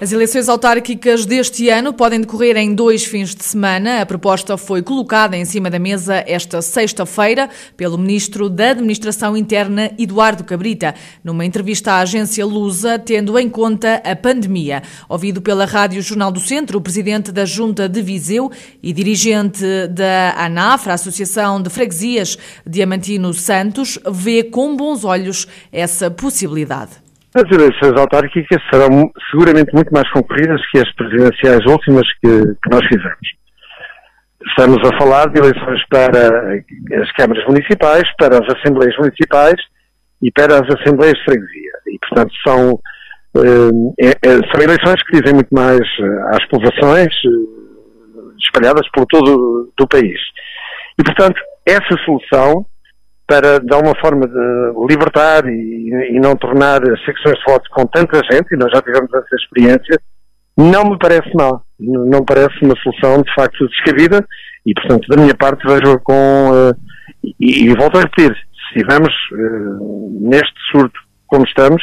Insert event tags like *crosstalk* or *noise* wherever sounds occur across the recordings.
As eleições autárquicas deste ano podem decorrer em dois fins de semana. A proposta foi colocada em cima da mesa esta sexta-feira pelo Ministro da Administração Interna, Eduardo Cabrita, numa entrevista à agência Lusa, tendo em conta a pandemia. Ouvido pela Rádio Jornal do Centro, o presidente da Junta de Viseu e dirigente da ANAFRA, Associação de Freguesias Diamantino Santos, vê com bons olhos essa possibilidade. As eleições autárquicas serão seguramente muito mais concorridas que as presidenciais últimas que, que nós fizemos. Estamos a falar de eleições para as câmaras municipais, para as assembleias municipais e para as assembleias de freguesia. E, portanto, são, eh, é, são eleições que dizem muito mais eh, às povoações eh, espalhadas por todo o país. E, portanto, essa solução para, de alguma forma, de libertar e, e não tornar as secções de voto com tanta gente, e nós já tivemos essa experiência, não me parece mal. Não parece uma solução, de facto, descabida, e, portanto, da minha parte, vejo com. Uh, e, e, volto a repetir, se estivermos uh, neste surto como estamos,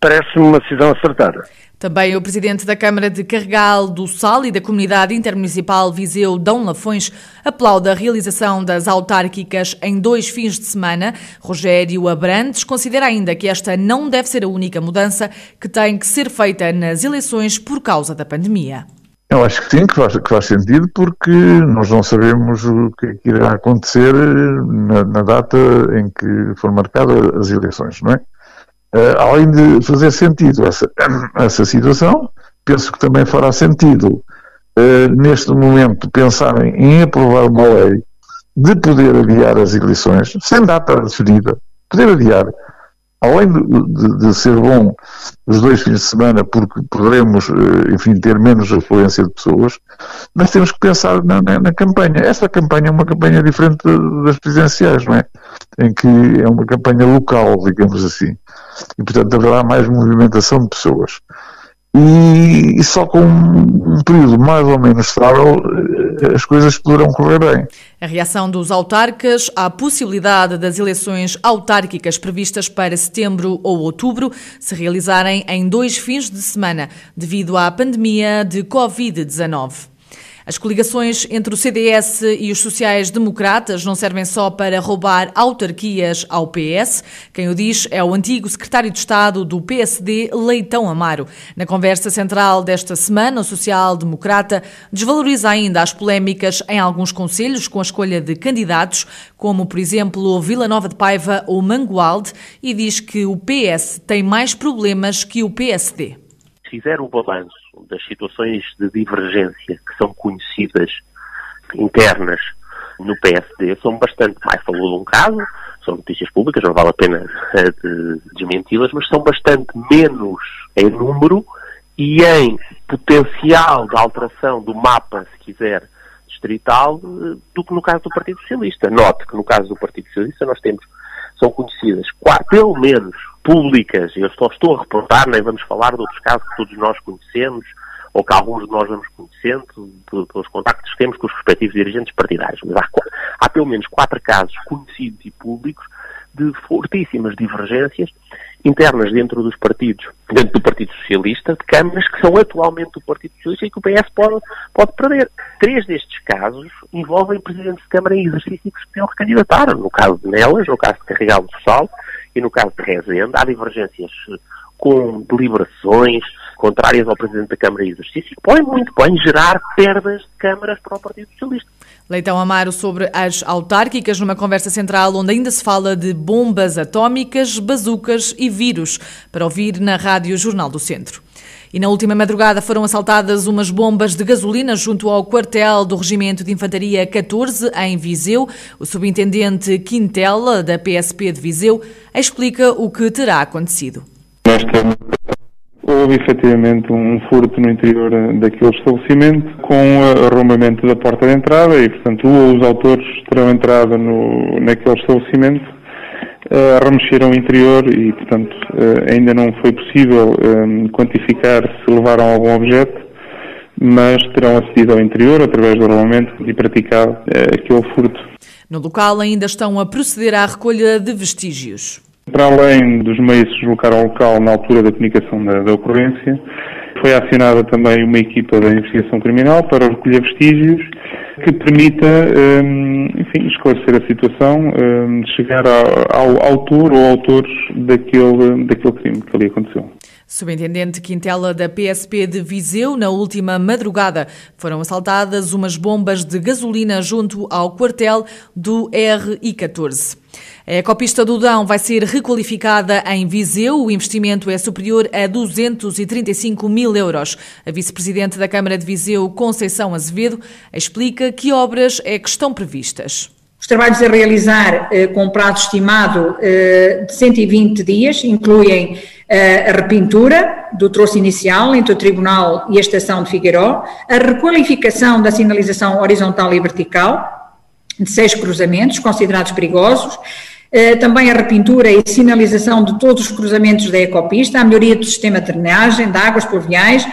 parece-me uma decisão acertada. Também o presidente da Câmara de Carregal do Sal e da Comunidade Intermunicipal Viseu Dão Lafões aplaude a realização das autárquicas em dois fins de semana. Rogério Abrantes considera ainda que esta não deve ser a única mudança que tem que ser feita nas eleições por causa da pandemia. Eu acho que sim, que faz, que faz sentido, porque nós não sabemos o que, é irá acontecer na, na data em que for marcadas as eleições, não é? Uh, além de fazer sentido essa, *clears throat* essa situação, penso que também fará sentido, uh, neste momento, pensarem em aprovar uma lei de poder adiar as eleições, sem data definida, poder adiar. Além de, de, de, ser bom os dois fins de semana, porque poderemos, eh, enfim, ter menos afluência de pessoas, mas temos que pensar na, na, na campanha. Esta campanha é uma campanha diferente das presidenciais, não é? Em que é uma campanha local, digamos assim e, portanto, haverá mais movimentação de pessoas. E, e, só com um, período mais ou menos estável eh, as coisas poderão correr bem. A reação dos autarcas à possibilidade das eleições autárquicas previstas para setembro ou outubro se realizarem em dois fins de semana, devido à pandemia de Covid-19. As coligações entre o CDS e os sociais-democratas não servem só para roubar autarquias ao PS. Quem o diz é o antigo secretário de Estado do PSD, Leitão Amaro. Na conversa central desta semana, o social-democrata desvaloriza ainda as polémicas em alguns conselhos com a escolha de candidatos, como, por exemplo, Vila Nova de Paiva ou Mangualde, e diz que o PS tem mais problemas que o PSD. Fizer o balanço das situações de divergência que são conhecidas internas no PSD são bastante mais. Falou de um caso, são notícias públicas, não vale a pena uh, de desmenti-las, mas são bastante menos em número e em potencial de alteração do mapa, se quiser, distrital, uh, do que no caso do Partido Socialista. Note que no caso do Partido Socialista nós temos, são conhecidas, quatro, pelo menos, públicas, eu só estou a reportar, nem vamos falar de outros casos que todos nós conhecemos, ou que alguns de nós vamos conhecendo, pelos contactos que temos com os respectivos dirigentes partidários. Mas há, há pelo menos quatro casos conhecidos e públicos de fortíssimas divergências internas dentro dos partidos, dentro do Partido Socialista, de câmaras que são atualmente do Partido Socialista e que o PS pode, pode perder. Três destes casos envolvem presidentes de Câmara em exercício que se podiam recandidatar. No caso de Nelas, no caso de Carregal do Sal, e no caso de Rezende há divergências eh, com deliberações contrárias ao Presidente da Câmara e exercício que podem muito bem gerar perdas de câmaras para o Partido Socialista. Leitão Amaro sobre as autárquicas, numa conversa central onde ainda se fala de bombas atómicas, bazucas e vírus, para ouvir na Rádio Jornal do Centro. E na última madrugada foram assaltadas umas bombas de gasolina junto ao quartel do Regimento de Infantaria 14, em Viseu. O subintendente Quintela, da PSP de Viseu, explica o que terá acontecido. Houve efetivamente um furto no interior daquele estabelecimento com arrombamento da porta de entrada e, portanto, os autores terão entrado no, naquele estabelecimento uh, remexeram o interior e, portanto, uh, ainda não foi possível um, quantificar se levaram algum objeto, mas terão acedido ao interior através do armamento e praticado uh, aquele furto. No local ainda estão a proceder à recolha de vestígios. Para além dos meios de deslocar ao local na altura da comunicação da, da ocorrência, foi acionada também uma equipa da investigação criminal para recolher vestígios que permita, um, enfim, esclarecer a situação, um, chegar ao, ao autor ou autores daquele, daquele crime que ali aconteceu. Subintendente Quintela da PSP de Viseu, na última madrugada foram assaltadas umas bombas de gasolina junto ao quartel do RI-14. A ecopista do Dão vai ser requalificada em Viseu. O investimento é superior a 235 mil euros. A vice-presidente da Câmara de Viseu, Conceição Azevedo, explica que obras é que estão previstas. Os trabalhos a realizar eh, com prazo estimado eh, de 120 dias incluem a repintura do troço inicial entre o Tribunal e a Estação de Figueiró, a requalificação da sinalização horizontal e vertical de seis cruzamentos considerados perigosos, eh, também a repintura e sinalização de todos os cruzamentos da ecopista, a melhoria do sistema de drenagem de águas pluviais,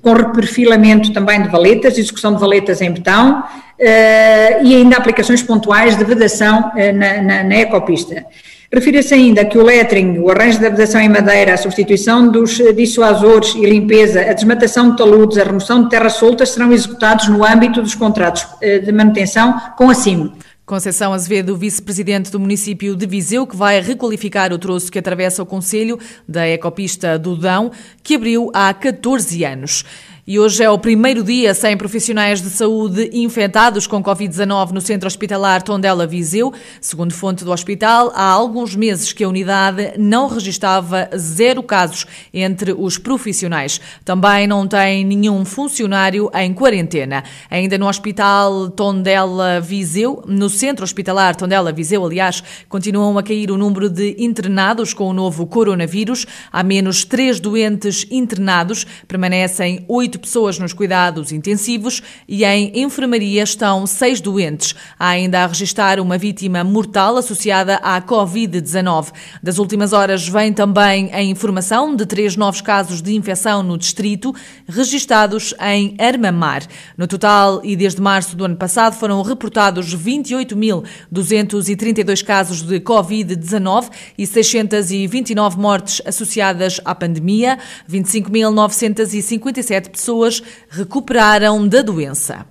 com reperfilamento também de valetas, execução de valetas em betão uh, e ainda aplicações pontuais de vedação uh, na, na, na, ecopista. Refira-se ainda que o lettering, o arranjo da vedação em madeira, a substituição dos dissuasores e limpeza, a desmatação de taludes, a remoção de terras soltas serão executados no âmbito dos contratos uh, de manutenção com a CIM. Conceição Azevedo, vice-presidente do município de Viseu, que vai requalificar o troço que atravessa o Conselho da Ecopista do Dão, que abriu há 14 anos. E hoje é o primeiro dia sem profissionais de saúde infectados com Covid-19 no Centro Hospitalar Tondela Viseu. Segundo fonte do hospital, há alguns meses que a unidade não registava zero casos entre os profissionais. Também não tem nenhum funcionário em quarentena. Ainda no Hospital Tondela Viseu, no Centro Hospitalar Tondela Viseu, aliás, continuam a cair o número de internados com o novo coronavírus. Há menos três doentes internados, permanecem oito pessoas nos cuidados intensivos e em enfermaria estão seis doentes. Há ainda a registrar uma vítima mortal associada à Covid-19. Das últimas horas vem também a informação de três novos casos de infecção no distrito, registados em Armamar. No total, e desde março do ano passado, foram reportados 28.232 casos de Covid-19 e 629 mortes associadas à pandemia, 25.957 pessoas pessoas recuperaram da doença.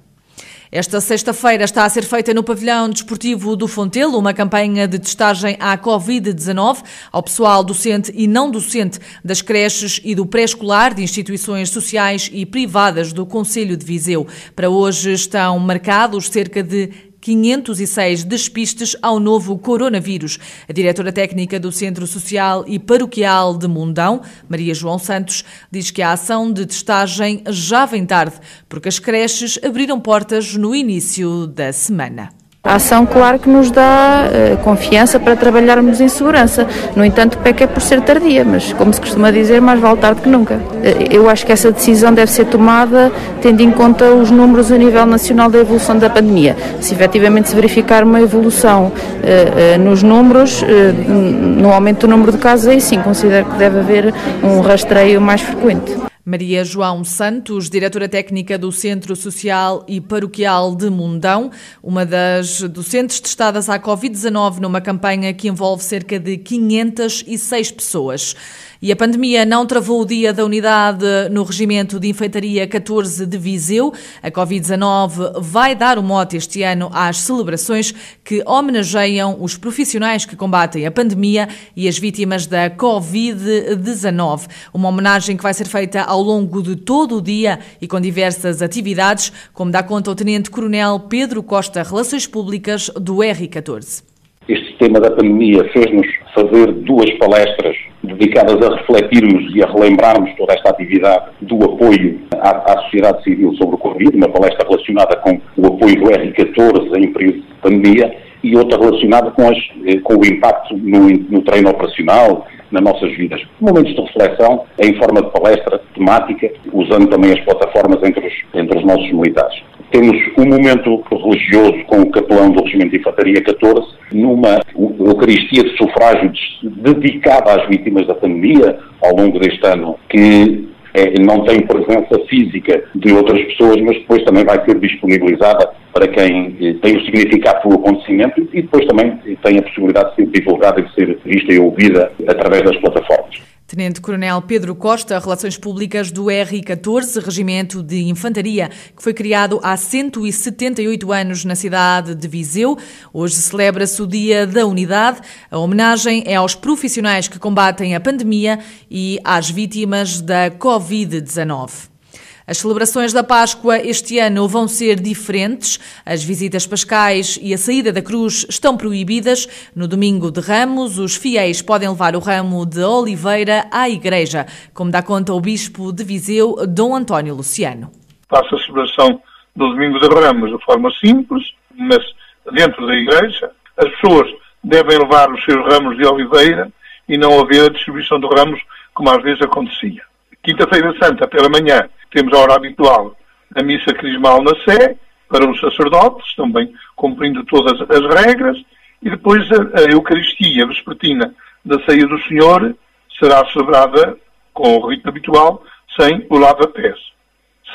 Esta sexta-feira está a ser feita no pavilhão desportivo do Fontelo uma campanha de testagem à Covid-19 ao pessoal docente e não docente das creches e do pré-escolar de instituições sociais e privadas do Conselho de Viseu. Para hoje estão marcados cerca de 506 despistes ao novo coronavírus. A diretora técnica do Centro Social e Paroquial de Mundão, Maria João Santos, diz que a ação de testagem já vem tarde, porque as creches abriram portas no início da semana. A ação, claro, que nos dá uh, confiança para trabalharmos em segurança. No entanto, peca é por ser tardia, mas, como se costuma dizer, mais vale tarde que nunca. Uh, eu acho que essa decisão deve ser tomada tendo em conta os números a nível nacional da evolução da pandemia. Se efetivamente se verificar uma evolução uh, nos números, no aumento do número de casos, aí sim considero que deve haver um rastreio mais frequente. Maria João Santos, diretora técnica do Centro Social e Paroquial de Mundão, uma das docentes testadas à Covid-19 numa campanha que envolve cerca de 506 pessoas. E a pandemia não travou o dia da unidade no Regimento de Infeitaria 14 de Viseu. A Covid-19 vai dar o mote este ano às celebrações que homenageiam os profissionais que combatem a pandemia e as vítimas da Covid-19. Uma homenagem que vai ser feita ao longo de todo o dia e com diversas atividades, como dá conta o Tenente Coronel Pedro Costa, Relações Públicas do R14. Este tema da pandemia fez-nos fazer duas palestras dedicadas a refletirmos e a relembrarmos toda esta atividade do apoio à, à sociedade civil sobre o Covid, uma palestra relacionada com o apoio do R14 em período de pandemia e outra relacionada com, as, eh, com o impacto no, no treino operacional, nas nossas vidas. Momentos de reflexão em forma de palestra temática, usando também as plataformas entre os, entre os nossos militares. Temos um momento religioso com o capelão do Regimento de Infantaria 14, numa Eucaristia de sufrágio dedicada às vítimas da pandemia ao longo deste ano, que é, não tem presença física de outras pessoas, mas depois também vai ser disponibilizada para quem eh, tem o significado do acontecimento e depois também tem a possibilidade de ser divulgada e de ser vista e ouvida através das plataformas. Tenente Coronel Pedro Costa, Relações Públicas do R14, Regimento de Infantaria, que foi criado há 178 anos na cidade de Viseu. Hoje celebra-se o Dia da Unidade. A homenagem é aos profissionais que combatem a pandemia e às vítimas da Covid-19. As celebrações da Páscoa este ano vão ser diferentes. As visitas pascais e a saída da cruz estão proibidas. No domingo de Ramos, os fiéis podem levar o ramo de oliveira à igreja, como dá conta o bispo de Viseu, Dom António Luciano. Faça a celebração do domingo de Ramos de forma simples, mas dentro da igreja. As pessoas devem levar os seus ramos de oliveira e não haver a distribuição de ramos como às vezes acontecia. Quinta-feira Santa, pela manhã, temos a hora habitual a missa crismal na Sé, para os sacerdotes, também cumprindo todas as regras, e depois a, a Eucaristia vespertina da Ceia do Senhor será celebrada com o rito habitual, sem o lava-pés.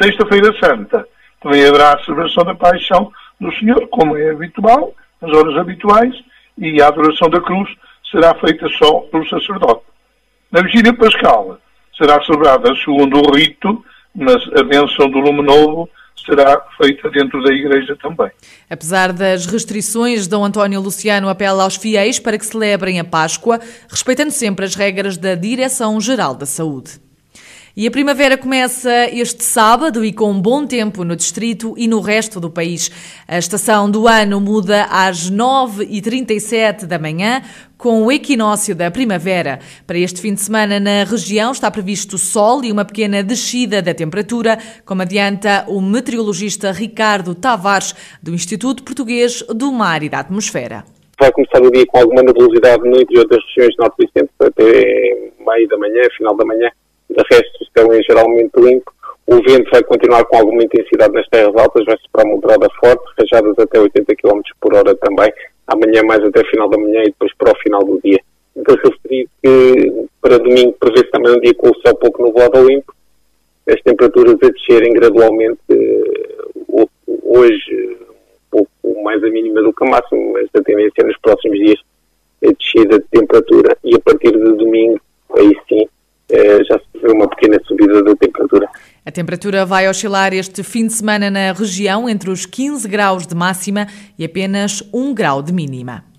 Sexta-feira Santa também haverá a celebração da Paixão do Senhor, como é habitual, nas horas habituais, e a adoração da cruz será feita só pelo sacerdote. Na Vigília Pascal será celebrada segundo o rito mas a benção do lume novo será feita dentro da Igreja também. Apesar das restrições, Dom António Luciano apela aos fiéis para que celebrem a Páscoa, respeitando sempre as regras da Direção-Geral da Saúde. E a primavera começa este sábado e com bom tempo no distrito e no resto do país. A estação do ano muda às 9h37 da manhã, com o equinócio da primavera. Para este fim de semana na região está previsto sol e uma pequena descida da temperatura, como adianta o meteorologista Ricardo Tavares, do Instituto Português do Mar e da Atmosfera. Vai começar o dia com alguma nebulosidade no interior das regiões norte e centro até meio da manhã, final da manhã de resto, o céu é geralmente limpo. O vento vai continuar com alguma intensidade nas terras altas, vai soprar moderada forte, rajadas até 80 km por hora também. Amanhã mais até final da manhã e depois para o final do dia. Então, referi que para domingo prevê-se também um dia com o céu pouco nublado ou limpo, as temperaturas a descerem gradualmente, eh, hoje um pouco mais a mínima do que a máxima, mas a tendência nos próximos dias é descida de temperatura e a partir de domingo, aí sim, eh, já uma pequena subida da temperatura. A temperatura vai oscilar este fim de semana na região entre os 15 graus de máxima e apenas 1 grau de mínima.